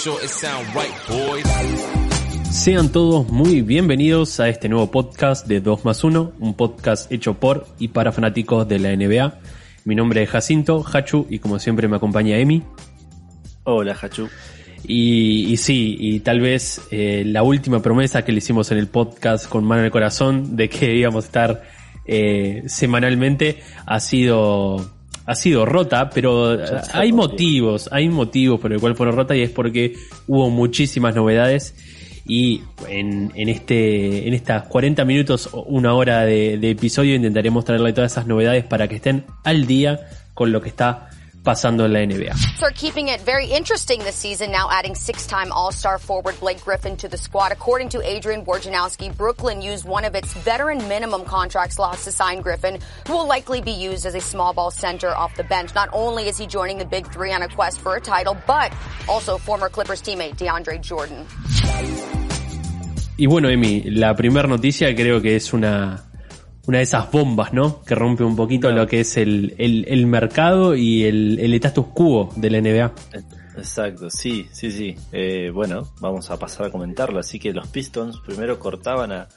sure it sound right, boys. Sean todos muy bienvenidos a este nuevo podcast de 2 más 1, un podcast hecho por y para fanáticos de la NBA. Mi nombre es Jacinto, Hachu, y como siempre me acompaña Emi. Hola, Hachu. Y, y sí, y tal vez eh, la última promesa que le hicimos en el podcast con mano en el corazón de que íbamos a estar eh, semanalmente ha sido ha sido rota, pero está hay motivos, hay motivos por el cual fue rota y es porque hubo muchísimas novedades y en, en este en estas 40 minutos o una hora de, de episodio intentaremos traerle todas esas novedades para que estén al día con lo que está pasando en la NBA. Start keeping it very interesting this season, now adding six-time All-Star forward Blake Griffin to the squad. According to Adrian Wojnarowski, Brooklyn used one of its veteran minimum contract slots to sign Griffin, who will likely be used as a small ball center off the bench. Not only is he joining the Big Three on a quest for a title, but also former Clippers teammate DeAndre Jordan. Y bueno, Emi, la primera noticia creo que es una, una de esas bombas, ¿no? Que rompe un poquito lo que es el, el, el mercado y el, el status quo de la NBA. Exacto, sí, sí, sí. Eh, bueno, vamos a pasar a comentarlo. Así que los Pistons primero cortaban a,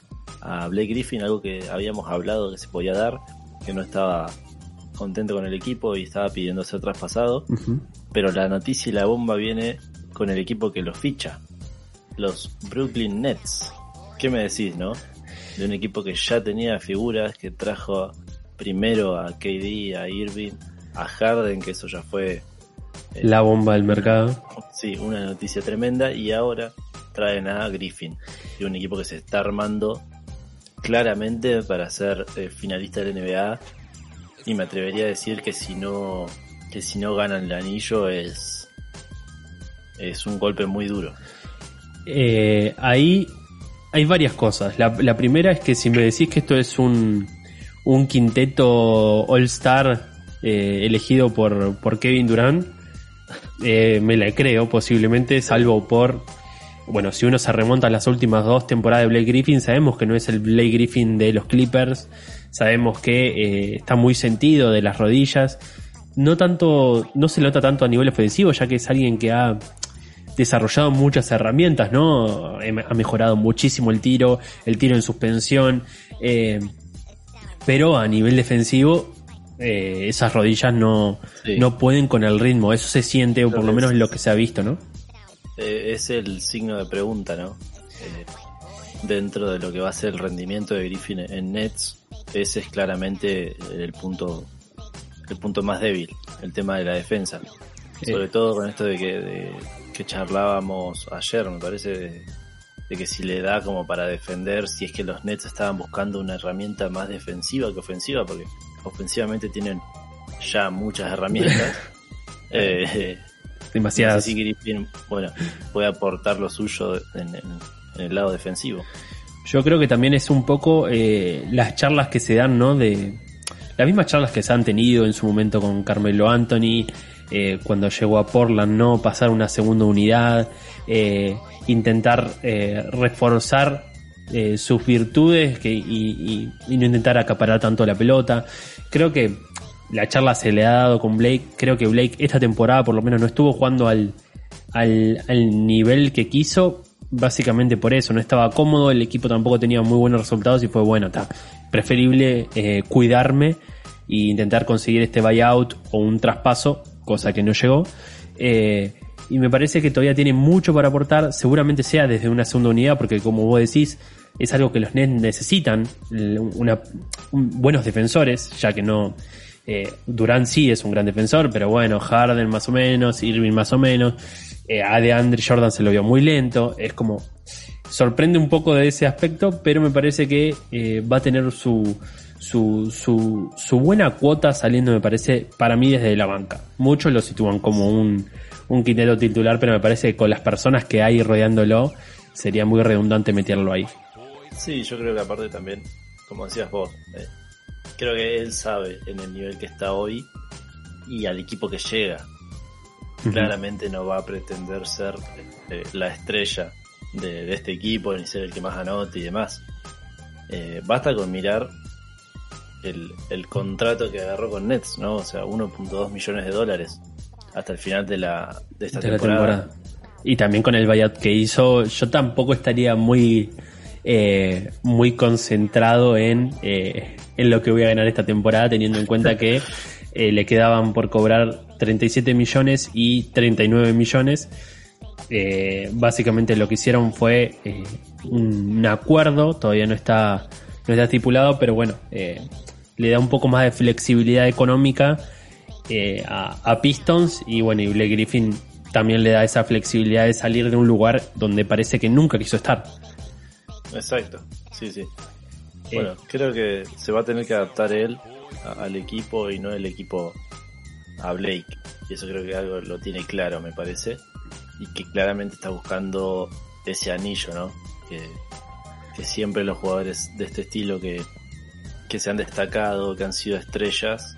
a Blake Griffin, algo que habíamos hablado que se podía dar, que no estaba contento con el equipo y estaba pidiendo ser traspasado. Pero la noticia y la bomba viene con el equipo que lo ficha, los Brooklyn Nets. ¿Qué me decís, no? De un equipo que ya tenía figuras, que trajo primero a KD, a Irving, a Harden, que eso ya fue La bomba del mercado. Sí, una noticia tremenda y ahora traen a Griffin, de un equipo que se está armando claramente para ser eh, finalista del NBA y me atrevería a decir que si no que si no ganan el anillo es es un golpe muy duro. Eh, ahí hay varias cosas. La, primera es que si me decís que esto es un, un quinteto All-Star eh, elegido por, por Kevin Durant, eh, me la creo posiblemente, salvo por... Bueno, si uno se remonta a las últimas dos temporadas de Blake Griffin, sabemos que no es el Blake Griffin de los Clippers, sabemos que eh, está muy sentido de las rodillas, no tanto, no se nota tanto a nivel ofensivo, ya que es alguien que ha desarrollado muchas herramientas, ¿no? Ha mejorado muchísimo el tiro, el tiro en suspensión, eh, pero a nivel defensivo, eh, esas rodillas no, Sí. no pueden con el ritmo, eso se siente, o por lo menos es lo que se ha visto, ¿no? Eh, es el signo de pregunta, ¿no? Eh, dentro de lo que va a ser el rendimiento de Griffin en Nets, ese es claramente el punto el punto más débil, el tema de la defensa. Sobre todo con esto de que, de- que charlábamos ayer, me parece, de, de que si le da como para defender, si es que los Nets estaban buscando una herramienta más defensiva que ofensiva, porque ofensivamente tienen ya muchas herramientas. eh, Demasiadas. no sé si Griffin, bueno, puede aportar lo suyo en, en- en el lado defensivo. Yo creo que también es un poco eh, las charlas que se dan, ¿no? De las mismas charlas que se han tenido en su momento con Carmelo Anthony, eh, cuando llegó a Portland, ¿no? Pasar una segunda unidad, eh, intentar eh, reforzar sus virtudes y, no intentar acaparar tanto la pelota. Creo que la charla se le ha dado con Blake. Creo que Blake esta temporada por lo menos no estuvo jugando al, al, al nivel que quiso. básicamente por eso, no estaba cómodo, el equipo tampoco tenía muy buenos resultados y fue bueno, está preferible cuidarme e intentar conseguir este buyout o un traspaso, cosa que no llegó. Eh, y me parece que todavía tiene mucho para aportar, seguramente sea desde una segunda unidad, porque como vos decís, es algo que los Nets necesitan, una, buenos defensores, ya que no... Eh, Durán sí es un gran defensor, pero bueno, Harden más o menos, Irving más o menos, eh, a de Andre Jordan se lo vio muy lento, es como sorprende un poco de ese aspecto, pero me parece que eh, va a tener su, su, su, su, buena cuota saliendo, me parece, para mí desde la banca. Muchos lo sitúan como un, un quinteto titular, pero me parece que con las personas que hay rodeándolo sería muy redundante meterlo ahí. Sí, yo creo que aparte también, como decías vos, eh, creo que él sabe en el nivel que está hoy y al equipo que llega. Claramente no va a pretender ser eh, la estrella de, este equipo ni ser el que más anote y demás. Eh, basta con mirar el, el, contrato que agarró con Nets, ¿no? O sea, 1.2 millones de dólares hasta el final de, la, de esta temporada. Y también con el buyout que hizo, yo tampoco estaría muy, eh, muy concentrado en, eh, en lo que voy a ganar esta temporada, teniendo en cuenta que eh, le quedaban por cobrar 37 millones y 39 millones. Eh, básicamente lo que hicieron fue un, acuerdo, todavía no está, no está estipulado, pero bueno, le da un poco más de flexibilidad económica eh, a, a, Pistons y bueno, y Blake Griffin también le da esa flexibilidad de salir de un lugar donde parece que nunca quiso estar. Exacto, sí, sí. Bueno, creo que se va a tener que adaptar él al equipo y no el equipo a Blake. Y eso creo que algo lo tiene claro, me parece. Y que claramente está buscando ese anillo, ¿no? Que, que siempre los jugadores de este estilo que, que se han destacado, que han sido estrellas,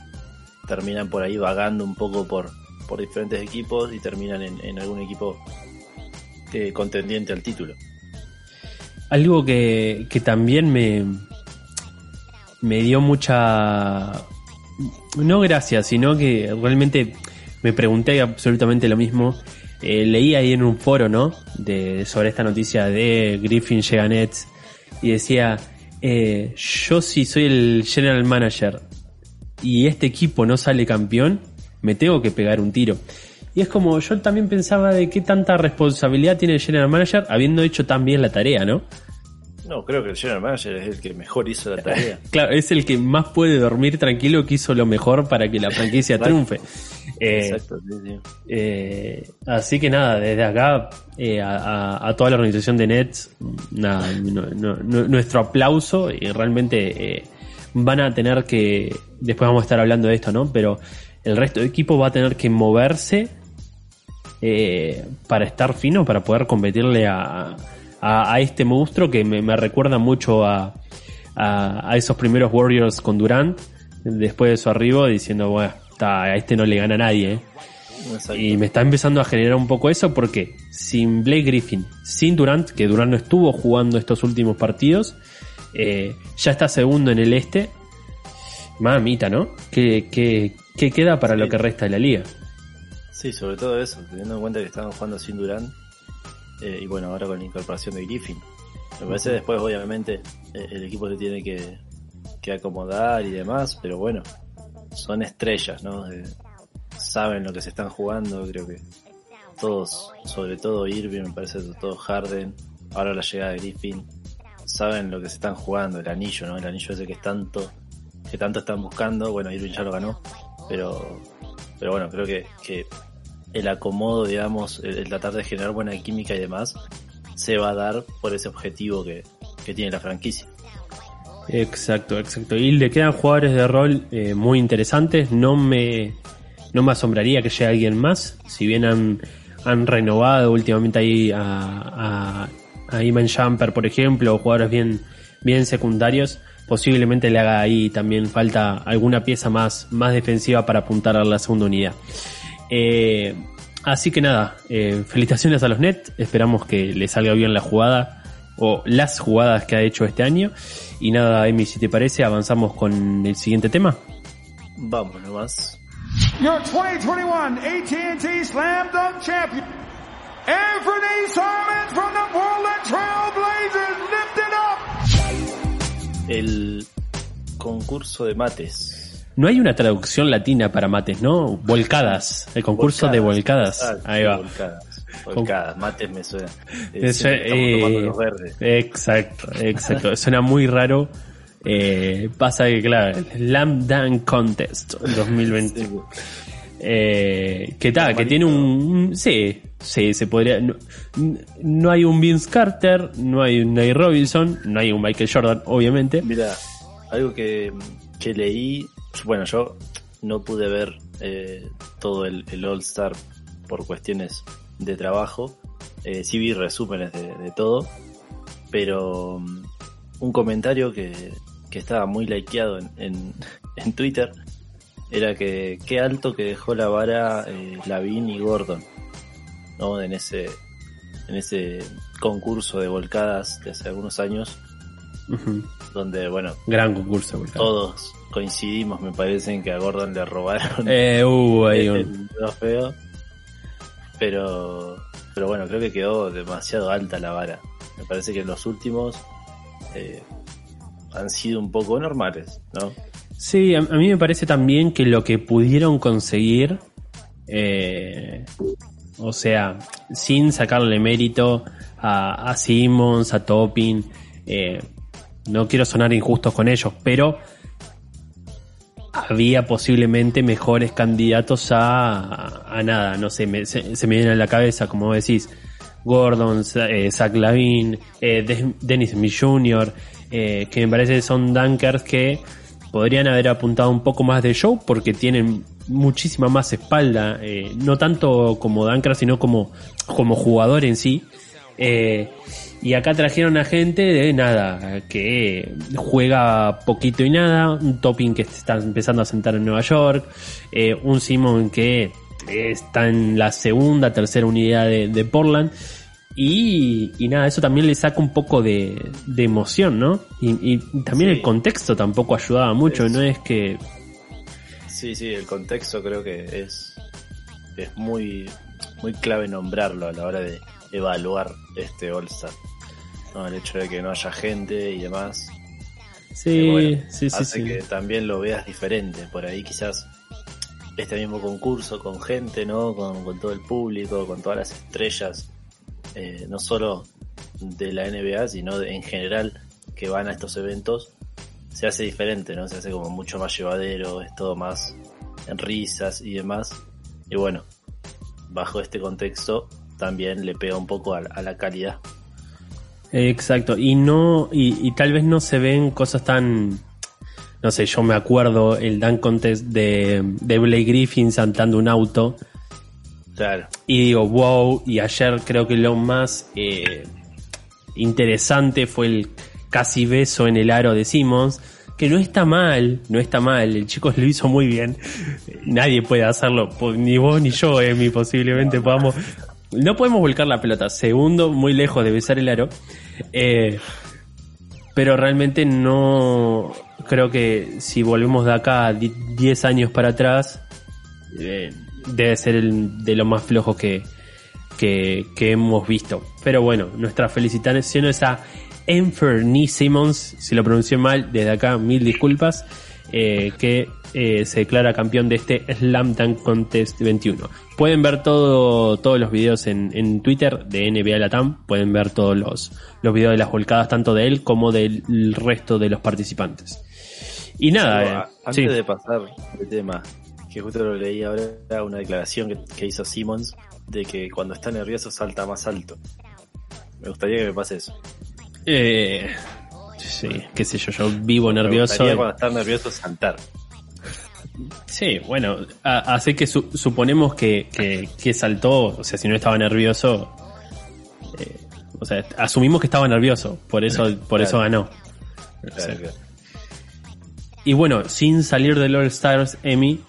terminan por ahí vagando un poco por, por diferentes equipos y terminan en, algún equipo eh, contendiente al título. Algo que, que también me, me dio mucha... No gracia, sino que realmente me pregunté absolutamente lo mismo. Eh, leí ahí en un foro, ¿no? De, sobre esta noticia de Griffin llega Nets y decía, eh, yo si soy el general manager y este equipo no sale campeón, me tengo que pegar un tiro. Y es como, yo también pensaba de qué tanta responsabilidad tiene el general manager habiendo hecho tan bien la tarea, ¿no? No, creo que el general manager es el que mejor hizo la tarea. claro, es el que más puede dormir tranquilo, que hizo lo mejor para que la franquicia triunfe. Eh, Exacto, sí, sí. Eh, así que nada, desde acá eh, a, a, toda la organización de Nets, nada, no, no, nuestro aplauso y realmente van a tener que, después vamos a estar hablando de esto, ¿no? Pero el resto del equipo va a tener que moverse para estar fino, para poder competirle a, a, a este monstruo que me, me recuerda mucho a, esos primeros Warriors con Durant, después de su arribo, diciendo, bueno, está, a este no le gana a nadie. ¿eh? Y me está empezando a generar un poco eso porque sin Blake Griffin, sin Durant, que Durant no estuvo jugando estos últimos partidos, eh, ya está segundo en el este. Mamita, ¿no? ¿Qué, qué, qué queda para sí. lo que resta de la liga? Sí, sobre todo eso, teniendo en cuenta que estaban jugando sin Durant. Eh, y bueno, ahora con la incorporación de Griffin. Me parece después, obviamente, eh, el equipo se tiene que, que, acomodar y demás, pero bueno, son estrellas, ¿no? Eh, saben lo que se están jugando, creo que todos, sobre todo Irving, me parece, todo Harden, ahora la llegada de Griffin, saben lo que se están jugando, el anillo, ¿no? El anillo ese que es tanto, que tanto están buscando, bueno, Irving ya lo ganó, pero, pero bueno, creo que, que el acomodo, digamos, el, el, tratar de generar buena química y demás, se va a dar por ese objetivo que, que tiene la franquicia. Exacto, exacto. Y le quedan jugadores de rol eh, muy interesantes. No me, no me asombraría que llegue alguien más. Si bien han, renovado últimamente ahí a, a, a Iman Jumper, por ejemplo, o jugadores bien, bien secundarios, posiblemente le haga ahí también falta alguna pieza más, más defensiva para apuntar a la segunda unidad. Eh, así que nada, eh, felicitaciones a los Nets. Esperamos que le salga bien la jugada o las jugadas que ha hecho este año. Y nada, Emi, si te parece, avanzamos con el siguiente tema. Vamos nomás. Your 2021 AT&T Slam Dunk Champion, Anthony Simons from the Portland Trail Blazers lifted up. El concurso de mates. No hay una traducción latina para mates, ¿no? Volcadas. El concurso de volcadas. Exacto, Ahí va. Volcadas. Volcadas. Mates me suena. Eh, Eso, siempre estamos tomando eh, los verdes. Exacto, exacto. Suena muy raro. Eh, pasa que, claro, el Slam Dunk Contest 2020. Sí. Eh, que tal, que tiene un, un- Sí, sí, se podría. No, no hay un Vince Carter, no hay un Nate Robinson, no hay un Michael Jordan, obviamente. Mira, algo que, que leí, bueno, yo no pude ver eh, todo el, el All Star por cuestiones de trabajo, eh, sí vi resúmenes de, de todo, pero mm, un comentario que, que estaba muy likeado en, en, en Twitter era que qué alto que dejó la vara eh, Lavin y Gordon, ¿no? En ese, en ese concurso de volcadas de hace algunos años, donde, bueno, Gran concurso, volcán. todos coincidimos, me parece, en que a Gordon le robaron Eh, un- el trofeo. Pero, pero bueno, creo que quedó demasiado alta la vara. Me parece que los últimos eh, han sido un poco normales, ¿no? Sí, a, mí me parece también que lo que pudieron conseguir, eh, o sea, sin sacarle mérito a, a Simmons, a Topping, eh, no quiero sonar injustos con ellos, pero había posiblemente mejores candidatos a, a nada, no sé, me- se, se me viene a la cabeza, como decís, Gordon, eh, Zach Lavin, eh, De- Dennis Smith Jr., eh, que me parece son dunkers que podrían haber apuntado un poco más de show porque tienen muchísima más espalda, eh, no tanto como dunkers, sino como, como jugador en sí. Eh, y acá trajeron a gente de nada, que juega poquito y nada, un topping que está empezando a sentar en Nueva York, eh, un Simon que está en la segunda, tercera unidad de, de Portland. Y, y nada, eso también le saca un poco de, de emoción, ¿no? Y, y también Sí. el contexto tampoco ayudaba mucho, Es- no es que... Sí, sí, el contexto creo que es, es muy, muy clave nombrarlo a la hora de evaluar este All-Star. ¿no? El hecho de que no haya gente y demás. Sí, Eh, bueno, sí, sí, hace sí. que también lo veas diferente. Por ahí quizás este mismo concurso con gente, ¿no? Con, con todo el público, con todas las estrellas, eh, no solo de la NBA, sino de- en general que van a estos eventos, se hace diferente, ¿no? Se hace como mucho más llevadero, es todo más en risas y demás. Y bueno, bajo este contexto también le pega un poco a, a la calidad. Exacto, y no, y, y tal vez no se ven cosas tan, no sé, yo me acuerdo el dunk contest de, de Blake Griffin saltando un auto, Claro, y digo, wow, y ayer creo que lo más eh, interesante fue el casi beso en el aro de Simmons, que no está mal, no está mal, el chico lo hizo muy bien, nadie puede hacerlo, po- ni vos ni yo, Emi, posiblemente podamos, no podemos volcar la pelota, segundo, muy lejos de besar el aro, eh, pero realmente no, creo que si volvemos de acá di- 10 años para atrás, eh, debe ser el de lo más flojo que, que, que hemos visto. Pero bueno, nuestras felicitaciones. A Enferny Simmons, si lo pronuncié mal, desde acá mil disculpas, eh, que eh, se declara campeón de este Slam Dunk Contest 21. Pueden ver todo, todos los videos en, en Twitter de NBA Latam, pueden ver todos los, los videos de las volcadas tanto de él como del resto de los participantes. Y nada, Pero, eh, antes sí. de pasar de tema, que justo lo leí ahora, una declaración que, que hizo Simmons de que cuando está nervioso salta más alto. Me gustaría que me pase eso. Eh, sí, qué sé yo, yo vivo Me nervioso. gustaría cuando está nervioso saltar. Sí, bueno, a- así que su- suponemos que, que, que saltó, o sea, si no estaba nervioso, eh, o sea, asumimos que estaba nervioso, por eso, por eso ganó. Claro, Sí. claro. Y bueno, sin salir del All Stars, Emmy,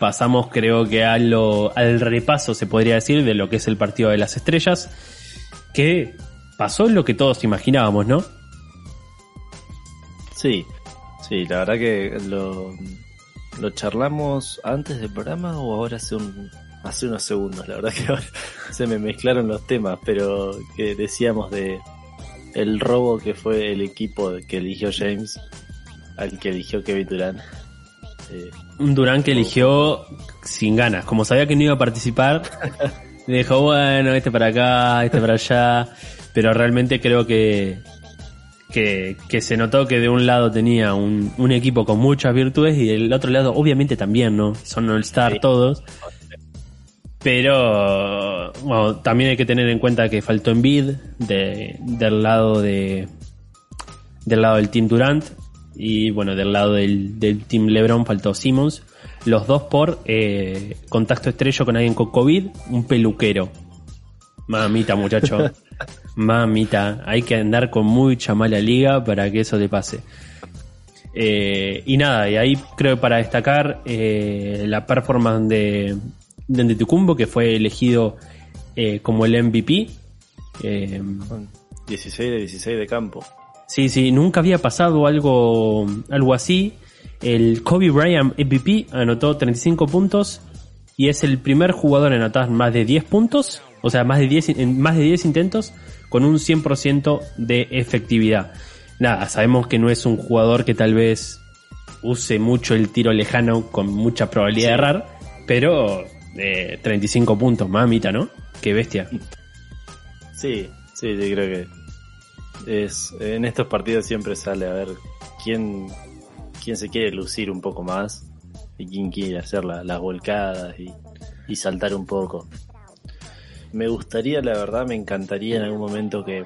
pasamos creo que a lo, al repaso, se podría decir, de lo que es el partido de las estrellas, que pasó lo que todos imaginábamos, ¿no? Sí, sí, la verdad que lo, lo charlamos antes del programa o ahora hace un, hace unos segundos, la verdad que ahora se me mezclaron los temas, pero que decíamos de el robo que fue el equipo que eligió James al que eligió Kevin Durant. Eh, Un Durán que eligió sin ganas. Como sabía que no iba a participar, dijo, bueno, este para acá, este para allá. Pero realmente creo que, que, que se notó que de un lado tenía un, un equipo con muchas virtudes y del otro lado obviamente también, ¿no? Son All-Star Sí. todos. Pero bueno, también hay que tener en cuenta que faltó Embiid de, del lado de del lado del Team Durant y bueno, del lado del, del Team LeBron faltó Simmons. Los dos por eh, contacto estrecho con alguien con COVID, un peluquero. Mamita, muchacho. Mamita. Hay que andar con mucha mala liga para que eso te pase. Eh, y nada, y ahí creo que para destacar eh, la performance de, de que fue elegido eh, como el MVP. Eh, con 16 de 16 de campo. Sí, sí, nunca había pasado algo, algo así. El Kobe Bryant MVP anotó 35 puntos y es el primer jugador en anotar más de 10 puntos, o sea, más de 10, en más de 10 intentos con un 100% de efectividad. Nada, sabemos que no es un jugador que tal vez use mucho el tiro lejano con mucha probabilidad de errar, pero eh, 35 puntos, mamita, ¿no? Qué bestia. Sí, sí, yo creo que es en estos partidos siempre sale a ver quién, quién se quiere lucir un poco más y quién quiere hacer la- las volcadas y, y saltar un poco. Me gustaría, la verdad, me encantaría en algún momento que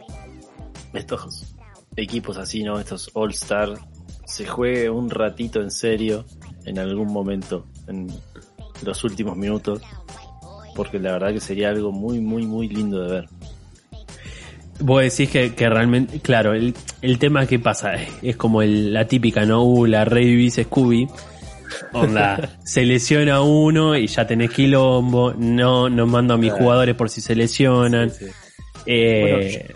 estos equipos así, ¿no? Estos All Star se juegue un ratito en serio en algún momento, en los últimos minutos, porque la verdad que sería algo muy, muy, muy lindo de ver. Vos decís que, que realmente, claro, el, el tema que pasa es como el- la típica, ¿no? Uh, la revivís Scooby. Onda, se lesiona uno y ya tenés quilombo. No, no mando a mis Claro. jugadores por si se lesionan. Sí, sí. Eh,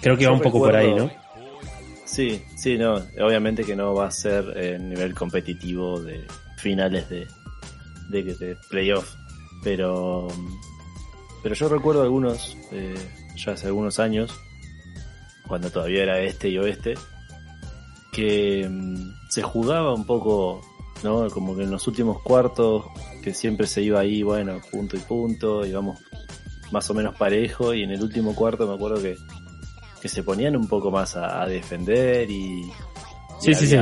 creo que va un poco por ahí, ¿no? Sí, sí, no. Obviamente que no va a ser en nivel competitivo de finales de, de, de playoff. Pero, pero yo recuerdo algunos, eh, ya hace algunos años, cuando todavía era este y oeste, que mm, se jugaba un poco, ¿no? Como que en los últimos cuartos, que siempre se iba ahí, bueno, punto y punto, íbamos más o menos parejo, y en el último cuarto me acuerdo que que se ponían un poco más a, a defender y, y Sí, sí, sí.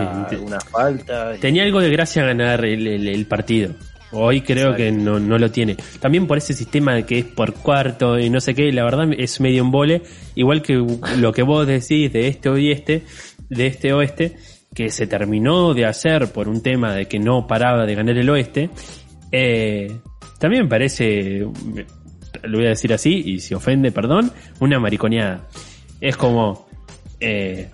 faltas. y- Tenía algo de gracia ganar el, el- el partido. Hoy creo Exacto. que no, no lo tiene. También por ese sistema de que es por cuarto y no sé qué, la verdad es medio un vole. Igual que lo que vos decís de este oeste, de este oeste, que se terminó de hacer por un tema de que no paraba de ganar el oeste. Eh, también parece, lo voy a decir así, y si ofende, perdón, una mariconeada. Es como, eh,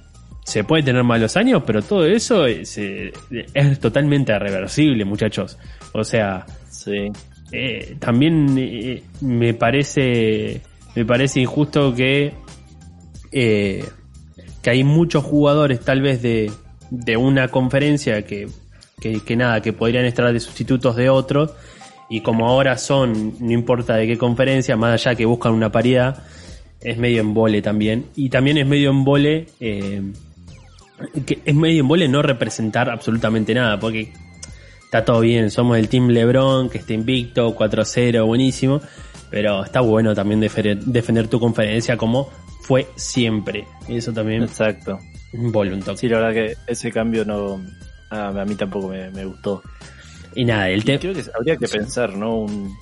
se puede tener malos años, pero todo eso es, eh, es totalmente reversible, muchachos. O sea, Sí, eh, también me parece me parece injusto que que hay muchos jugadores tal vez de, de una conferencia que, que, nada que podrían estar de sustitutos de otros y como ahora son no importa de qué conferencia más allá que buscan una paridad es medio embole también y también es medio embole eh, que es medio embole no representar absolutamente nada porque está todo bien, somos el Team LeBron, que está invicto, 4-0, buenísimo, pero está bueno también defender, defender tu conferencia como fue siempre. Eso también exacto. Toque. Sí, la verdad que ese cambio no a, a mí tampoco me, me gustó. Y nada, el tema... creo que habría que pensar, ¿no? Un,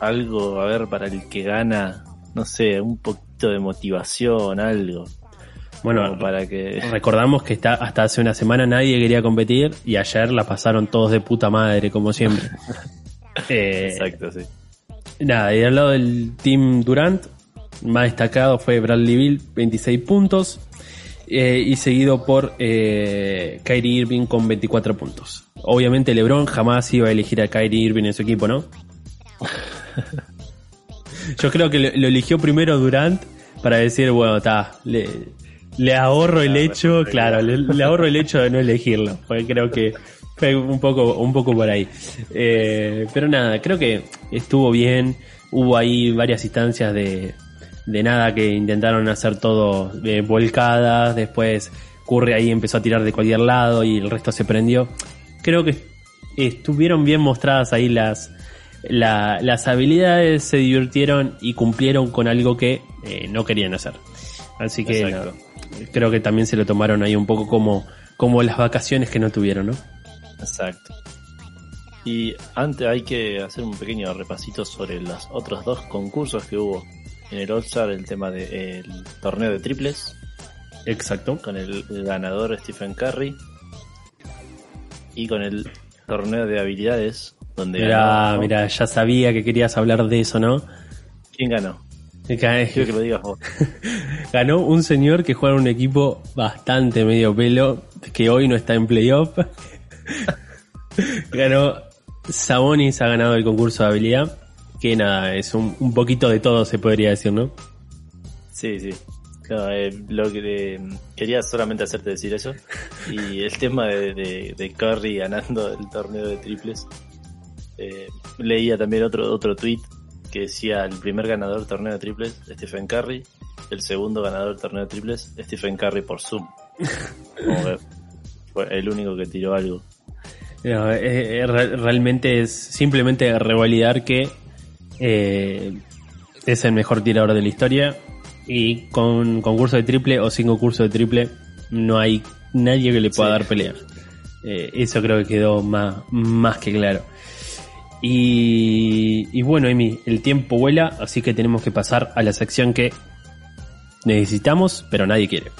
algo, a ver, para el que gana, no sé, un poquito de motivación, algo. Bueno, para que... recordamos que está, hasta hace una semana nadie quería competir y ayer la pasaron todos de puta madre, como siempre. Eh, Exacto, sí. Nada, y al lado del Team Durant, más destacado fue Bradley Bill, 26 puntos. Eh, y seguido por eh, Kyrie Irving con 24 puntos. Obviamente LeBron jamás iba a elegir a Kyrie Irving en su equipo, ¿no? Yo creo que lo, lo eligió primero Durant para decir, bueno, está, le, le ahorro el hecho, claro, le, le ahorro el hecho de no elegirlo. Porque creo que Fue un poco, un poco por ahí. Eh, pero nada, creo que estuvo bien. Hubo ahí varias instancias de, de nada que intentaron hacer todo de volcadas. Después Curry ahí empezó a tirar de cualquier lado y el resto se prendió. Creo que estuvieron bien mostradas ahí las, la- las habilidades, se divirtieron y cumplieron con algo que eh, no querían hacer. Así que nada, creo que también se lo tomaron ahí un poco como, como las vacaciones que no tuvieron, ¿no? Exacto. Y antes hay que hacer un pequeño repasito sobre los otros dos concursos que hubo en el All-Star, el tema del torneo de triples, Exacto. con el, ganador Stephen Curry, y con el torneo de habilidades, donde Mira, mira, ya sabía que querías hablar de eso, ¿no? ¿Quién ganó? Ga- Quiero que lo digas vos. Ganó un señor que juega en un equipo bastante medio pelo, que hoy no está en playoff. Ganó Sabonis, ha ganado el concurso de habilidad. Que nada, es un, un poquito de todo, se podría decir, ¿no? Sí, sí. No, eh, lo que eh, quería solamente hacerte decir eso. Y el tema de, de, de Curry ganando el torneo de triples. eh, leía también otro otro tweet que decía el primer ganador del torneo de triples, Stephen Curry. El segundo ganador del torneo de triples, Stephen Curry por Zoom. Como que fue el único que tiró algo. No, eh, re- realmente es simplemente revalidar que eh, es el mejor tirador de la historia y con concurso de triple o sin concurso de triple no hay nadie que le pueda Sí. dar pelea. Eh, eso creo que quedó más, más que claro. Y, y bueno, Emi, el tiempo vuela, así que tenemos que pasar a la sección que necesitamos, pero nadie quiere.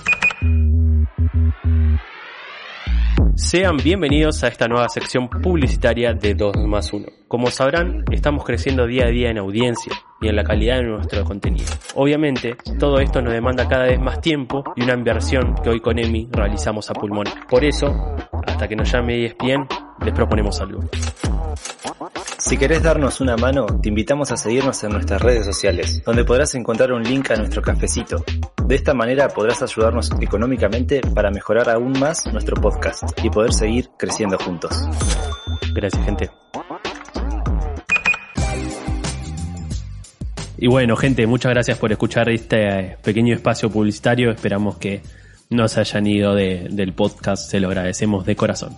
Sean bienvenidos a esta nueva sección publicitaria de 2 más 1. Como sabrán, estamos creciendo día a día en audiencia y en la calidad de nuestro contenido. Obviamente, todo esto nos demanda cada vez más tiempo y una inversión que hoy con EMI realizamos a pulmón. Por eso, hasta que nos llame ESPN, les proponemos algo. Si querés darnos una mano, te invitamos a seguirnos en nuestras redes sociales, donde podrás encontrar un link a nuestro cafecito. De esta manera podrás ayudarnos económicamente para mejorar aún más nuestro podcast y poder seguir creciendo juntos. Gracias, gente. Y bueno, gente, muchas gracias por escuchar este eh, pequeño espacio publicitario. Esperamos que no se hayan ido de- del podcast, se lo agradecemos de corazón.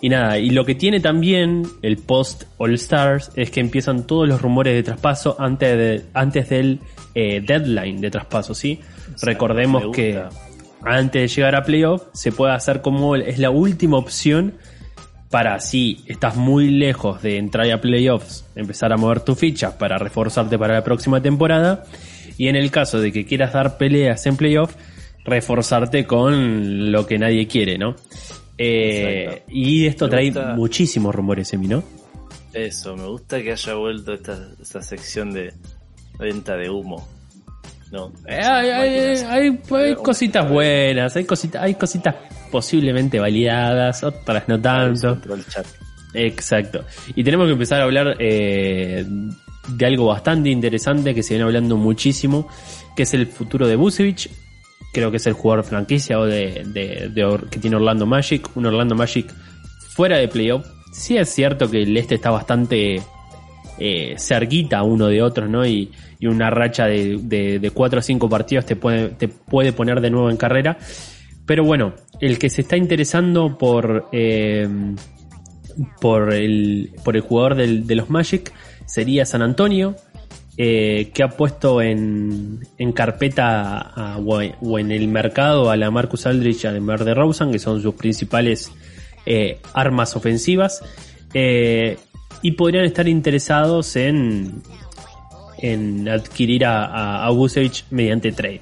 Y nada, y lo que tiene también el post All Stars es que empiezan todos los rumores de traspaso antes, de, antes del eh, deadline de traspaso, ¿sí? Recordemos que antes de llegar a playoff se puede hacer como es la última opción para si estás muy lejos de entrar a playoffs, empezar a mover tus fichas para reforzarte para la próxima temporada. Y en el caso de que quieras dar peleas en playoff, reforzarte con lo que nadie quiere, ¿no? Eh, y esto Me trae gusta- muchísimos rumores, Emi, ¿no? Eso, me gusta que haya vuelto esta, esta sección de venta de humo. No. Eh, hay, hay- hay- hay cositas buenas, hay cositas, hay cositas posiblemente validadas, otras no tanto. Exacto. Y tenemos que empezar a hablar eh, de algo bastante interesante que se viene hablando muchísimo, que es el futuro de Busevich. Creo que es el jugador franquicia o de, de- que tiene Orlando Magic. Un Orlando Magic fuera de playoff. Sí es cierto que el este está bastante eh, cerquita uno de otros, ¿no? Y, y una racha de, de, de cuatro o cinco partidos te puede, te puede poner de nuevo en carrera. Pero bueno, el que se está interesando por, eh, por, el, por el jugador de los Magic sería San Antonio, eh, que ha puesto en, en carpeta o, en el mercado a la Marcus Aldrich y a DeMar DeRozan, que son sus principales eh, armas ofensivas, eh, y podrían estar interesados en, en adquirir a, a, mediante trade.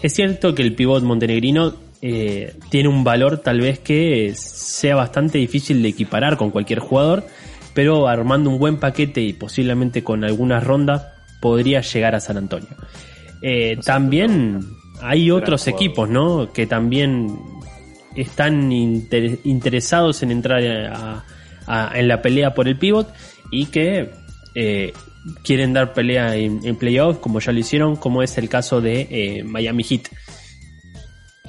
Es cierto que el pivot montenegrino eh, tiene un valor tal vez que sea bastante difícil de equiparar con cualquier jugador, pero armando un buen paquete y posiblemente con algunas rondas podría llegar a San Antonio. Eh, también hay otros jugador. equipos, ¿no? Que también están inter- interesados en entrar a- a- en la pelea por el pivot y que eh, quieren dar pelea en, en playoffs, como ya lo hicieron, como es el caso de eh, Miami Heat.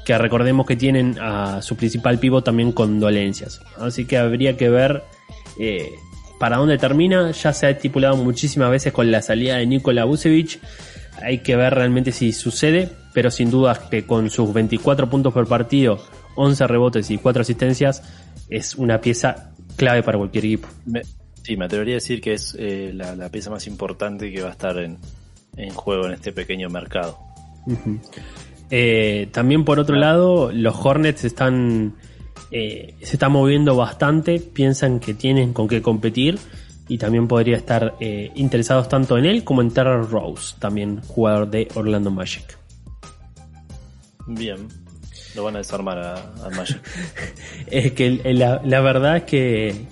Que recordemos que tienen a su principal pivo también con dolencias. Así que habría que ver eh, para dónde termina. Ya se ha estipulado muchísimas veces con la salida de Nikola Vucevic. Hay que ver realmente si sucede, pero sin duda que con sus 24 puntos por partido, 11 rebotes y 4 asistencias, es una pieza clave para cualquier equipo. Me- sí, me atrevería a decir que es eh, la, la pieza más importante que va a estar en, en juego en este pequeño mercado. Eh, también por otro lado, los Hornets están eh, se están moviendo bastante, piensan que tienen con qué competir y también podría estar eh, interesados tanto en él como en Terrell Rose, también jugador de Orlando Magic. Bien, lo van a desarmar a, a Magic. Es que la, la verdad es que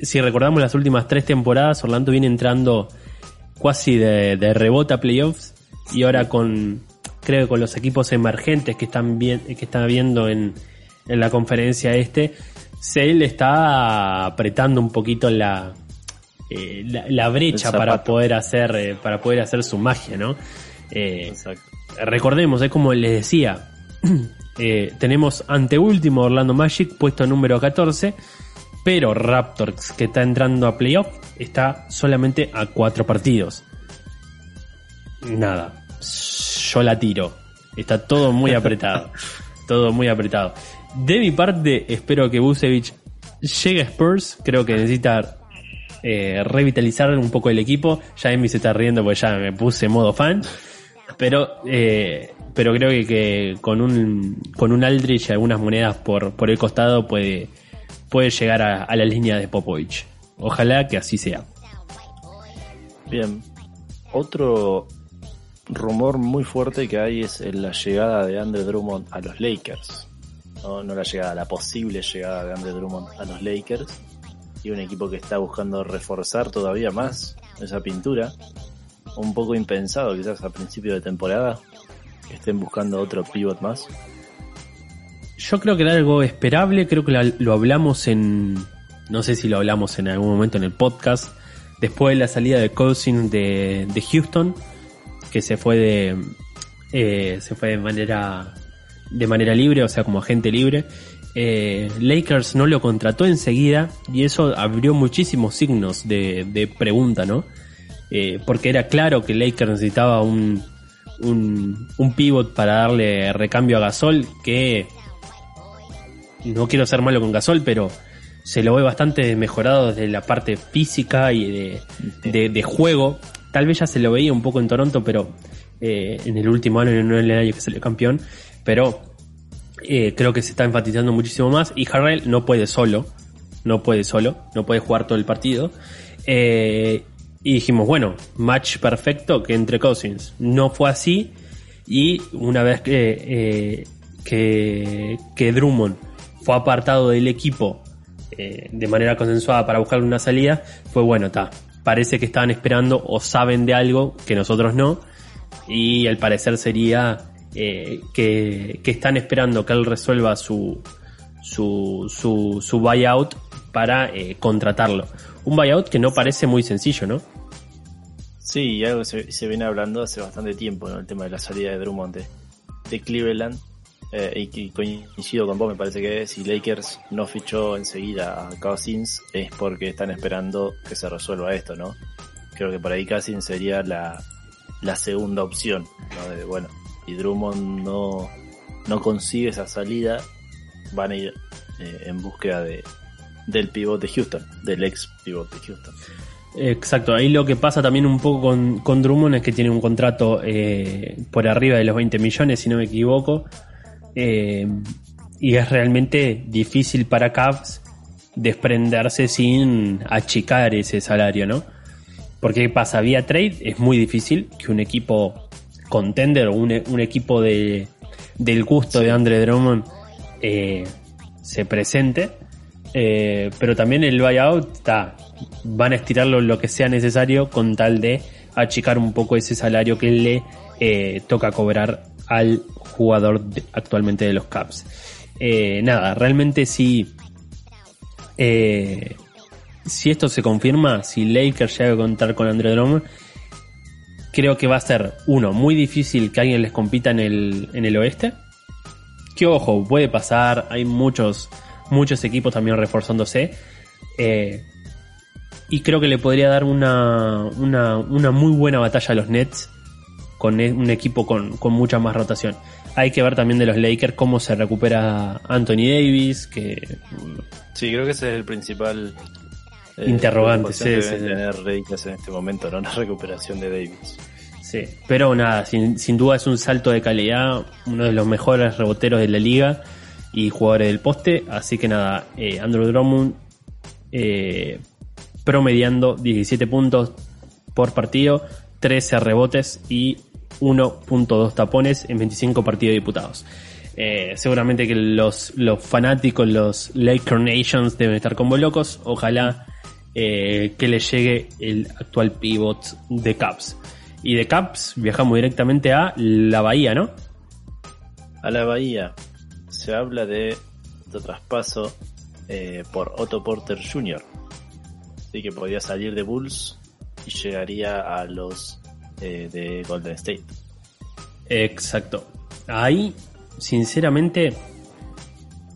si recordamos las últimas tres temporadas, Orlando viene entrando casi de, de rebote a playoffs y ahora con creo que con los equipos emergentes que están bien, que viendo en, en la conferencia este, Sale está apretando un poquito la eh, la, la brecha para poder hacer eh, para poder hacer su magia, ¿no? Eh, recordemos, es como les decía, tenemos anteúltimo Orlando Magic, puesto número 14, pero Raptors, que está entrando a playoff, está solamente a cuatro partidos. Nada, yo la tiro. Está todo muy apretado. todo muy apretado. De mi parte, espero que Busevich llegue a Spurs. Creo que necesita eh, revitalizar un poco el equipo. Ya Emi se está riendo porque ya me puse modo fan. Pero, eh, pero creo que, que con un con un Aldrich y algunas monedas por, por el costado puede, puede llegar a, a la línea de Popovich. Ojalá que así sea. Bien. Otro rumor muy fuerte que hay es la llegada de Andre Drummond a los Lakers. No, no la llegada, la posible llegada de Andre Drummond a los Lakers. Y un equipo que está buscando reforzar todavía más esa pintura. Un poco impensado quizás a principio de temporada. Que estén buscando otro pivot más. Yo creo que era algo esperable, creo que lo hablamos en, no sé si lo hablamos en algún momento en el podcast, después de la salida de Cousins de, de Houston, que se fue de, eh, se fue de manera, de manera libre, o sea, como agente libre. Eh, Lakers no lo contrató enseguida y eso abrió muchísimos signos de, de pregunta, ¿no? Eh, porque era claro que Lakers necesitaba un, un, un pivot para darle recambio a Gasol que no quiero ser malo con Gasol, pero se lo ve bastante mejorado desde la parte física y de, de- de juego. Tal vez ya se lo veía un poco en Toronto, pero eh, en el último año, no en el año que salió campeón, pero eh, creo que se está enfatizando muchísimo más y Harrell no puede solo, no puede solo, no puede jugar todo el partido. Eh, y dijimos, bueno, match perfecto que entre Cousins. No fue así y una vez que, que, Drummond fue apartado del equipo de manera consensuada para buscar una salida, fue bueno, está. Parece que estaban esperando o saben de algo que nosotros no. Y al parecer sería eh, que, que están esperando que él resuelva su, su, su, su buyout para eh, contratarlo. Un buyout que no parece muy sencillo, ¿no? Sí, y algo se, se viene hablando hace bastante tiempo, ¿no? El tema de la salida de Drummond de, de Cleveland. Eh, y coincido con vos, me parece que si Lakers no fichó enseguida a Cousins es porque están esperando que se resuelva esto, ¿no? Creo que por ahí Cousins sería la, la segunda opción, ¿no? De, bueno, si Drummond no, no consigue esa salida, van a ir eh, en búsqueda de, del pivot de Houston, del ex pivot de Houston. Exacto, ahí lo que pasa también un poco con, con Drummond es que tiene un contrato eh, por arriba de los 20 millones, si no me equivoco. Eh, y es realmente difícil para Cavs desprenderse sin achicar ese salario, ¿no? Porque ¿qué pasa? Vía trade es muy difícil que un equipo contender o un, un equipo de, del gusto de Andre Drummond eh, se presente. Eh, pero también el buyout está, van a estirarlo lo que sea necesario con tal de achicar un poco ese salario que le eh, toca cobrar al jugador actualmente de los Caps. Eh, nada, realmente si, eh, si esto se confirma, si Lakers llega a contar con Andre Drummond, creo que va a ser, uno, muy difícil que alguien les compita en el, en el oeste, que ojo, puede pasar, hay muchos, muchos equipos también reforzándose. Eh, y creo que le podría dar una, una, una muy buena batalla a los Nets con e- un equipo con, con mucha más rotación. Hay que ver también de los Lakers cómo se recupera Anthony Davis, que Sí, creo que ese es el principal eh, Interrogante, sí, que sí. tener Lakers en este momento, no la recuperación de Davis. Sí, pero nada, sin, sin duda es un salto de calidad, uno de los mejores reboteros de la liga y jugadores del poste, así que nada, eh, Andrew Drummond eh, promediando 17 puntos por partido, 13 rebotes y 1.2 tapones en 25 partidos diputados. Eh, seguramente que los, los fanáticos, los Laker Nations deben estar como locos. Ojalá eh, que le llegue el actual pivot de Caps. Y de Caps viajamos directamente a la Bahía, ¿no? A la Bahía se habla de, de traspaso eh, por Otto Porter Jr. Así que podría salir de Bulls y llegaría a los de Golden State. Exacto. Ahí, sinceramente,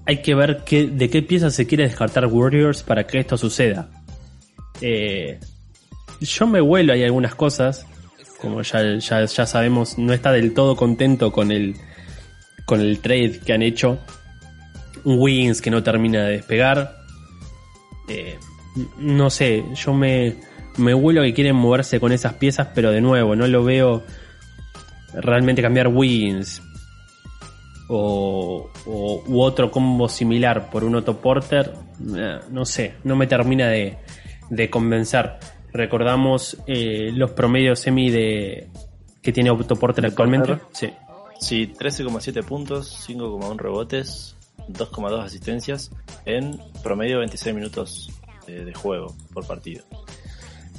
hay que ver qué, de qué pieza se quiere descartar Warriors para que esto suceda. Eh, yo me vuelo hay algunas cosas, como ya, ya, ya sabemos, no está del todo contento con el, con el trade que han hecho. Un Wiggins que no termina de despegar. Eh, no sé, yo me, me vuelo que quieren moverse con esas piezas, pero de nuevo, no lo veo realmente cambiar Wiggins o, o- u otro combo similar por un Otto Porter, eh, no sé, no me termina de, de convencer. Recordamos eh, los promedios semi de que tiene Otto Porter actualmente. Porter? Sí. Sí, 13,7 puntos, 5,1 rebotes, 2,2 asistencias en promedio 26 minutos de, de juego por partido.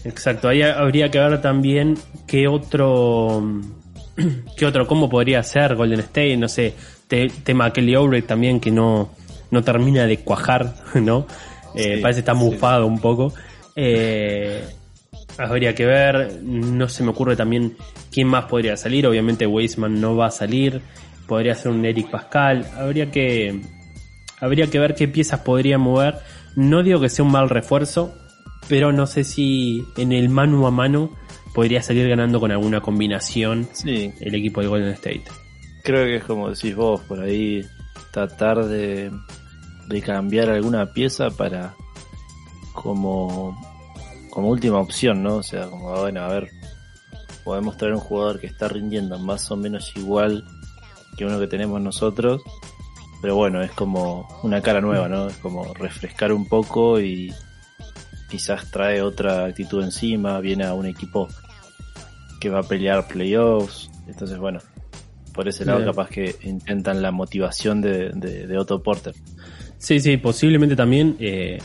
Exacto, ahí habría que ver también qué otro qué otro combo podría ser Golden State, no sé, te- tema Kelly Oubre también que no, no termina de cuajar, ¿no? Eh, Sí, parece que está sí. mufado un poco. Eh, habría que ver, no se me ocurre también quién más podría salir, obviamente Weisman no va a salir, podría ser un Eric Pascal, habría que habría que ver qué piezas podría mover. No digo que sea un mal refuerzo, pero no sé si en el mano a mano podría salir ganando con alguna combinación Sí, el equipo de Golden State. creo que es como decís vos, por ahí tratar de, de cambiar alguna pieza para como, como última opción, ¿no? O sea, como bueno, a ver, podemos traer un jugador que está rindiendo más o menos igual que uno que tenemos nosotros, pero bueno, es como una cara nueva, ¿no? Es como refrescar un poco y quizás trae otra actitud encima, viene a un equipo que va a pelear playoffs, entonces bueno, por ese lado Bien. capaz que intentan la motivación de, de, de Otto Porter. Sí, sí, posiblemente también eh,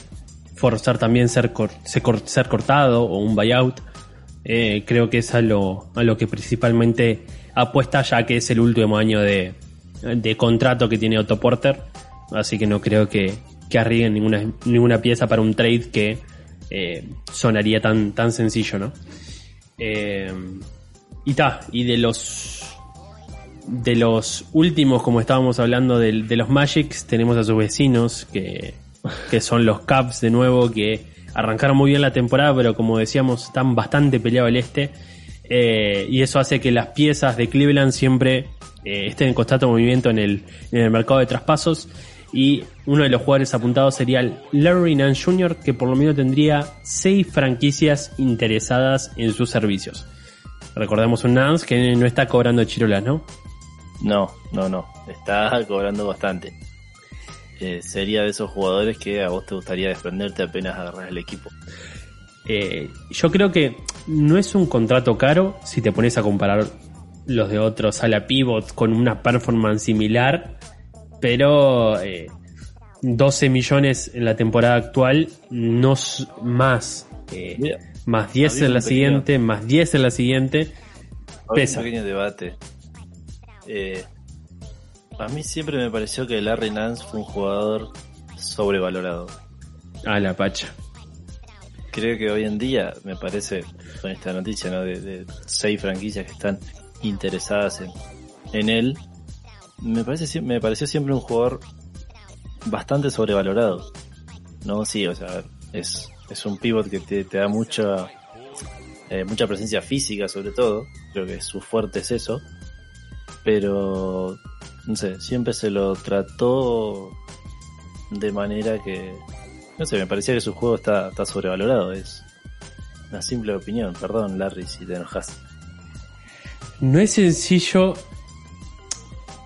forzar también ser, cor- ser, cor- ser cortado o un buyout. Eh, creo que es a lo, a lo que principalmente apuesta ya que es el último año de, de contrato que tiene Otto Porter. Así que no creo que, que arriesguen ninguna, ninguna pieza para un trade que eh, sonaría tan, tan sencillo, ¿no? Eh, y ta, y de los de los últimos, como estábamos hablando de, los Magics, tenemos a sus vecinos, que, que son los Caps de nuevo, que arrancaron muy bien la temporada, pero como decíamos, están bastante peleado el este. Eh, y eso hace que las piezas de Cleveland siempre estén en constante movimiento en el, en el mercado de traspasos. Y uno de los jugadores apuntados sería el Larry Nance Jr., que por lo menos tendría seis franquicias interesadas en sus servicios. Recordemos un Nance que no está cobrando chirolas, ¿no? No, no, no, está cobrando bastante. Eh, sería de esos jugadores que a vos te gustaría desprenderte apenas agarras el equipo. Eh, yo creo que no es un contrato caro si te pones a comparar los de otros a la pivot con una performance similar, pero eh, 12 millones en la temporada actual, no más, eh, más 10 había en la pequeño- siguiente, más 10 en la siguiente. Pesa. un pequeño debate. Eh, a mí siempre me pareció que Larry Nance fue un jugador sobrevalorado. A la pacha. Creo que hoy en día, me parece, con esta noticia, ¿no? De, de seis franquicias que están interesadas en, en él, me parece me pareció siempre un jugador bastante sobrevalorado. No, sí, o sea, es, es un pivot que te, da mucha eh, mucha presencia física sobre todo, creo que su fuerte es eso, pero no sé, siempre se lo trató de manera que, no sé, me parecía que su juego está, está sobrevalorado, es una simple opinión, perdón Larry si te enojas. No es sencillo.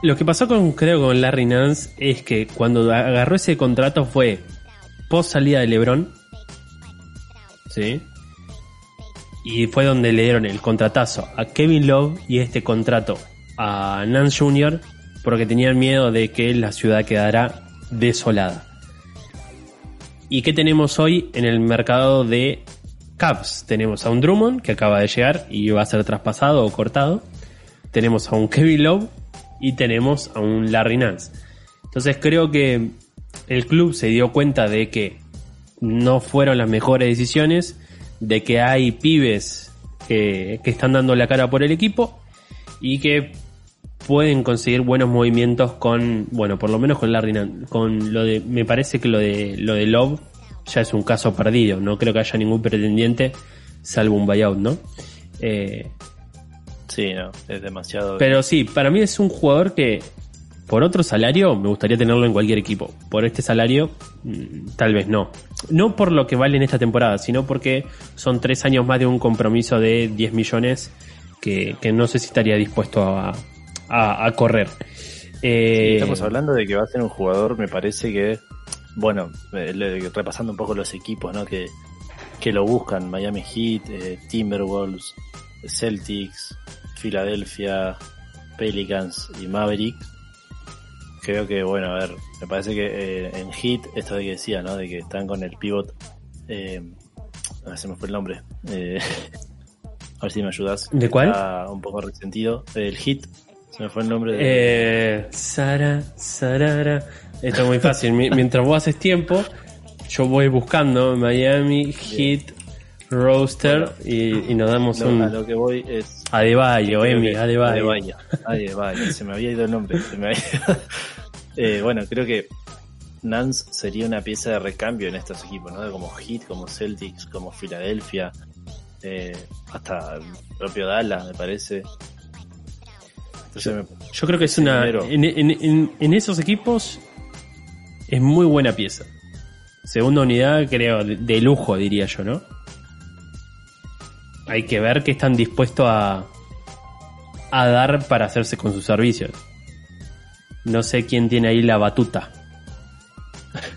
Lo que pasó con, creo, con Larry Nance es que cuando agarró ese contrato fue post salida de LeBron. ¿Sí? Y fue donde le dieron el contratazo a Kevin Love y este contrato a Nance Jr. porque tenían miedo de que la ciudad quedara desolada. ¿Y qué tenemos hoy en el mercado de Cavs? Tenemos a un Drummond que acaba de llegar y va a ser traspasado o cortado. Tenemos a un Kevin Love y tenemos a un Larry Nance. Entonces creo que el club se dio cuenta de que no fueron las mejores decisiones de que hay pibes que, que están dando la cara por el equipo y que pueden conseguir buenos movimientos con, bueno, por lo menos con Larry Nance. Con lo de, me parece que lo de, lo de Love ya es un caso perdido. No creo que haya ningún pretendiente salvo un buyout, ¿no? Eh, sí, no, es demasiado. Pero sí, para mí es un jugador que por otro salario me gustaría tenerlo en cualquier equipo. Por este salario, mm, tal vez no. No por lo que vale en esta temporada, sino porque son tres años más de un compromiso de 10 millones que, que no sé si estaría dispuesto a, a, a correr. Eh, estamos hablando de que va a ser un jugador, me parece que, bueno, eh, repasando un poco los equipos, ¿no? Que, que lo buscan, Miami Heat, eh, Timberwolves, Celtics, Philadelphia, Pelicans y Maverick. Creo que, bueno, a ver, me parece que eh, en Heat, esto de que decía, ¿no? De que están con el pivot, eh, a ver, se me fue el nombre. Eh, a ver si me ayudas. ¿De cuál? Está un poco resentido. El Heat, se me fue el nombre de... Eh, Sara, Sarara. Esto es muy fácil. Mi- Mientras vos haces tiempo, yo voy buscando Miami, Heat, Roaster y, y nos damos No, a un lo que voy es. Adebayo, Emi, Adebayo. Adebayo. Adebayo, se me había ido el nombre. se me había ido. Eh, bueno, creo que Nance sería una pieza de recambio en estos equipos, ¿no? Como Heat, como Celtics, como Philadelphia, eh, hasta el propio Dallas, me parece. Entonces, me- Yo creo que es una. En, en- en- en esos equipos es muy buena pieza. Segunda unidad, creo, de, de lujo, diría yo, ¿no? Hay que ver qué están dispuestos a, a dar para hacerse con sus servicios. No sé quién tiene ahí la batuta.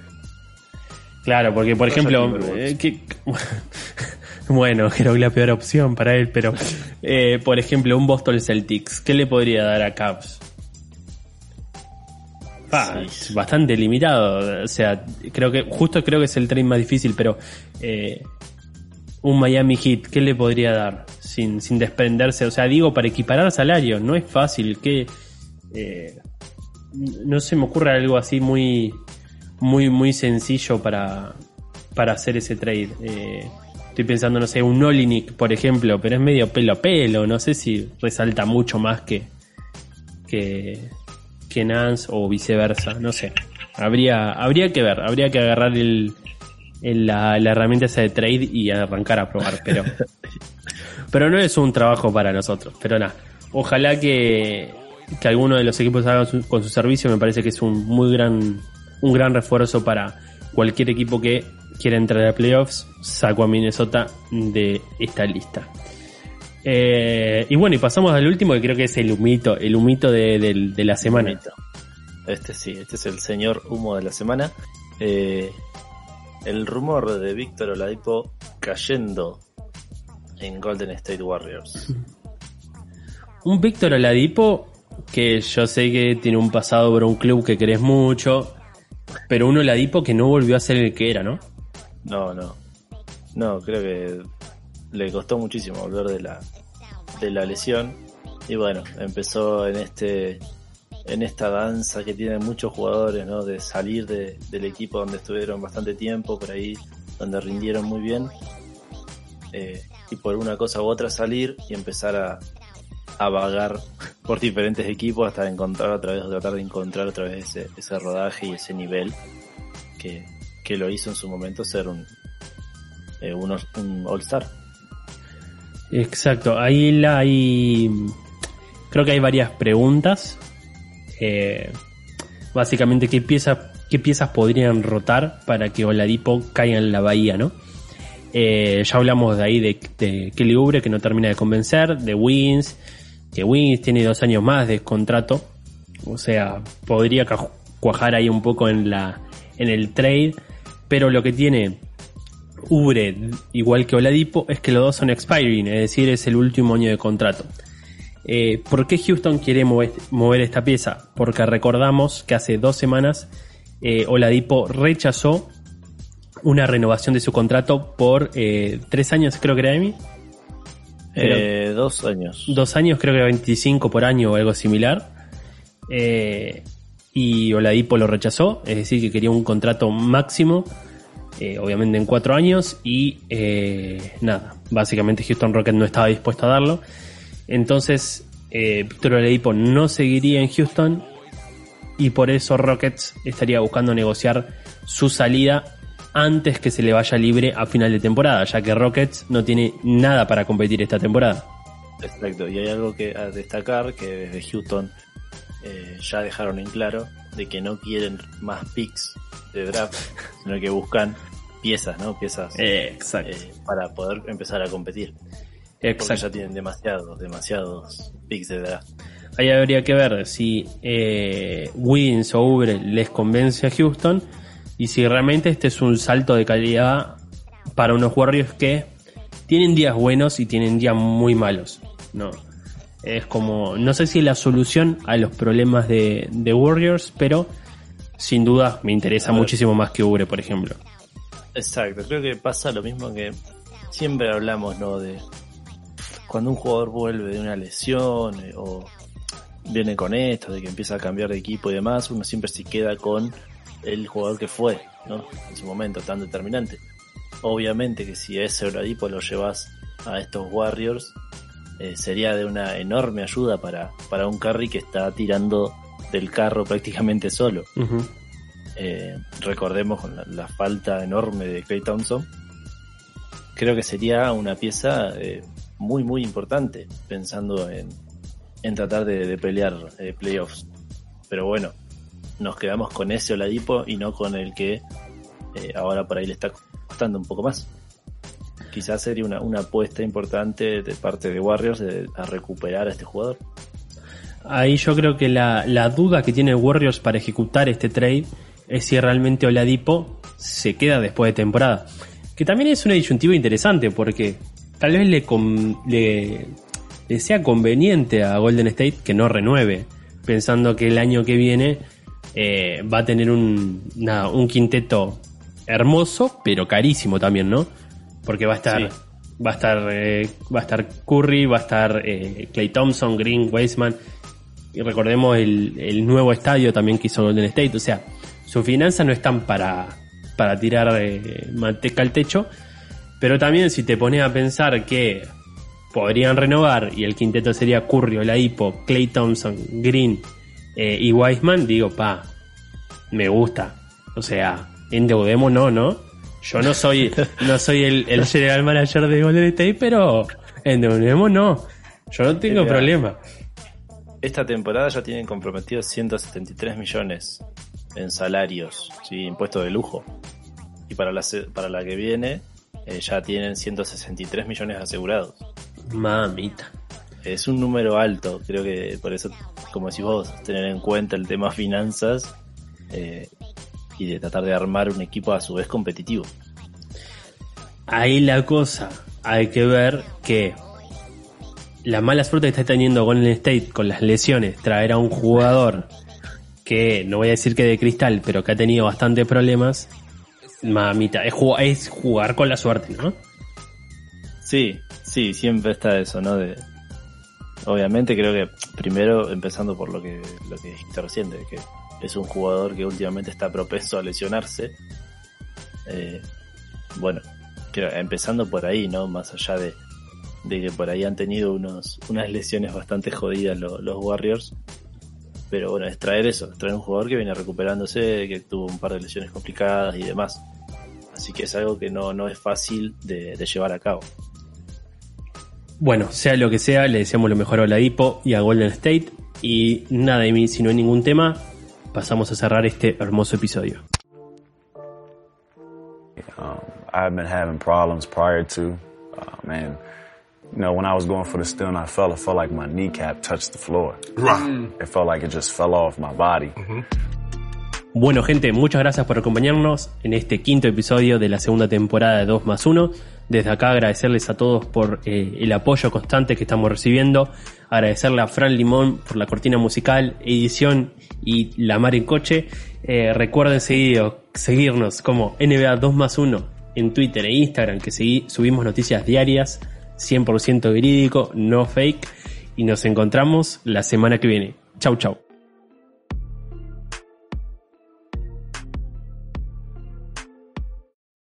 Claro, porque por ejemplo, eh, que- bueno, creo que la peor opción para él, pero eh, por ejemplo, un Boston Celtics, ¿qué le podría dar a Cavs? Ah, Sí. bastante limitado, o sea, creo que justo creo que es el tren más difícil, pero eh, un Miami Heat, ¿qué le podría dar sin, sin desprenderse? O sea, digo, para equiparar salarios, no es fácil, que eh, no se me ocurre algo así muy muy muy sencillo para para hacer ese trade. Eh, estoy pensando, no sé, un Olinick, por ejemplo, pero es medio pelo a pelo, no sé si resalta mucho más que que Nance o viceversa, no sé. Habría habría que ver, habría que agarrar el- la, la herramienta esa de trade y arrancar a probar, pero pero no es un trabajo para nosotros, pero nada. Ojalá que, que alguno de los equipos haga su- con su servicio, me parece que es un muy gran un gran refuerzo para cualquier equipo que quiera entrar a playoffs. Saco a Minnesota de esta lista. Eh, y bueno, y pasamos al último que creo que es el humito, el humito de, del- de la semana. Este sí, este es el señor humo de la semana. Eh, el rumor de Víctor Oladipo cayendo en Golden State Warriors. Un Víctor Oladipo que yo sé que tiene un pasado por un club que querés mucho, pero un Oladipo que no volvió a ser el que era, ¿no? No, no. No, creo que le costó muchísimo volver de la, de la lesión. Y bueno, empezó en este en esta danza que tienen muchos jugadores, ¿no? De salir de- del equipo donde estuvieron bastante tiempo, por ahí, donde rindieron muy bien. eh, y por una cosa u otra salir y empezar a, a vagar por diferentes equipos hasta encontrar otra vez, tratar de encontrar otra vez ese, ese rodaje y ese nivel que, que lo hizo en su momento ser un, eh, un, un All-Star. Exacto, ahí la hay. Creo que hay varias preguntas. Eh, básicamente, ¿qué, pieza, ¿qué piezas podrían rotar para que Oladipo caiga en la bahía, no? Eh, ya hablamos de ahí de, de Kelly Oubre que no termina de convencer, de Wins, que Wins tiene dos años más de contrato, o sea, podría cuajar ahí un poco en la en el trade, pero lo que tiene Ubre, igual que Oladipo, es que los dos son expiring, es decir, es el último año de contrato. Eh, ¿Por qué Houston quiere mover, esta pieza? Porque recordamos que hace dos semanas eh, Oladipo rechazó una renovación de su contrato por eh, tres años, creo que era Emi. Eh, dos años. Dos años, creo que era 25 por año o algo similar. Eh, y Oladipo lo rechazó, es decir, que quería un contrato máximo, obviamente en cuatro años, y nada, básicamente Houston Rocket no estaba dispuesto a darlo. Entonces, eh, Víctor Oladipo no seguiría en Houston, y por eso Rockets estaría buscando negociar su salida antes que se le vaya libre a final de temporada, ya que Rockets no tiene nada para competir esta temporada. Exacto, y hay algo que destacar, que desde Houston eh, ya dejaron en claro de que no quieren más picks de draft, sino que buscan piezas, ¿no? Piezas eh, para poder empezar a competir. Exacto. Ya tienen demasiados, demasiados picks de draft. Ahí habría que ver si eh, Wiggins o Ubre les convence a Houston y si realmente este es un salto de calidad para unos Warriors que tienen días buenos y tienen días muy malos. No. Es como, no sé si es la solución a los problemas de, Warriors, pero sin duda me interesa muchísimo más que Ubre, por ejemplo. Exacto, creo que pasa lo mismo que siempre hablamos, ¿no? De cuando un jugador vuelve de una lesión eh, o viene con esto, de que empieza a cambiar de equipo y demás, uno siempre se queda con el jugador que fue, ¿no? En su momento tan determinante. Obviamente que si a ese Oladipo lo llevas a estos Warriors, eh, sería de una enorme ayuda para, para un Curry que está tirando del carro prácticamente solo. Eh, recordemos con la, falta enorme de Clay Thompson. Creo que sería una pieza eh, muy, muy importante pensando en, en tratar de, de pelear playoffs. Pero bueno, nos quedamos con ese Oladipo y no con el que eh, ahora por ahí le está costando un poco más. Quizás sería una, una apuesta importante de parte de Warriors a recuperar a este jugador. Ahí yo creo que la, la duda que tiene Warriors para ejecutar este trade es si realmente Oladipo se queda después de temporada. Que también es una disyuntiva interesante porque tal vez le, le, le sea conveniente a Golden State que no renueve, pensando que el año que viene eh, va a tener un, un quinteto hermoso, pero carísimo también, ¿no? Porque va a estar, va a estar, eh, va a estar Curry, va a estar eh, Clay Thompson, Green, Weisman. Y recordemos el, el, nuevo estadio también que hizo Golden State. O sea, sus finanzas no están para, para tirar manteca al techo. Pero también si te pones a pensar que podrían renovar y el quinteto sería Curry, Oladipo, Clay Thompson, Green, eh, y Wiseman, digo, pa, me gusta. O sea, endeudemos no, ¿no? Yo no soy, no soy el, el general manager de Golden State, pero endeudemos no. Yo no tengo problema. Esta temporada ya tienen comprometidos 173 millones en salarios, ¿sí? impuestos de lujo. Y para la, para la que viene eh, ya tienen 163 millones asegurados. Mamita es un número alto, creo que por eso, como decís vos, tener en cuenta el tema finanzas eh, y de tratar de armar un equipo a su vez competitivo. Ahí la cosa, hay que ver que la mala suerte que está teniendo Golden State con las lesiones, traer a un jugador que no voy a decir que de cristal, pero que ha tenido bastantes problemas, mamita, es, es jugar con la suerte, ¿no? Sí, sí, siempre está eso, ¿no? De, obviamente creo que primero empezando por lo que, lo que dijiste recién, que es un jugador que últimamente está propenso a lesionarse. Eh, bueno, creo, empezando por ahí, ¿no? Más allá de, de que por ahí han tenido unos, unas lesiones bastante jodidas los Warriors. Pero bueno, es traer eso, es traer un jugador que viene recuperándose, que tuvo un par de lesiones complicadas y demás. Así que es algo que no, no es fácil de, de llevar a cabo. Bueno, sea lo que sea, le deseamos lo mejor a Oladipo y a Golden State. Y nada de mí, si no hay ningún tema, pasamos a cerrar este hermoso episodio. Um, I've been having problems prior to, uh, man. You know, when I was going for the steal and I fell, it felt like my kneecap touched the floor. It felt like it just fell off my body. Bueno, gente, muchas gracias por acompañarnos en este quinto episodio de la segunda temporada de 2 más 1. Desde acá agradecerles a todos por eh, el apoyo constante que estamos recibiendo. Agradecerle a Fran Limón por la cortina musical, edición y la mar en coche. Eh, recuerden seguir, seguirnos como NBA 2 más 1 en Twitter e Instagram, que segui- subimos noticias diarias, 100% verídico, no fake. Y nos encontramos la semana que viene. Chau, chau.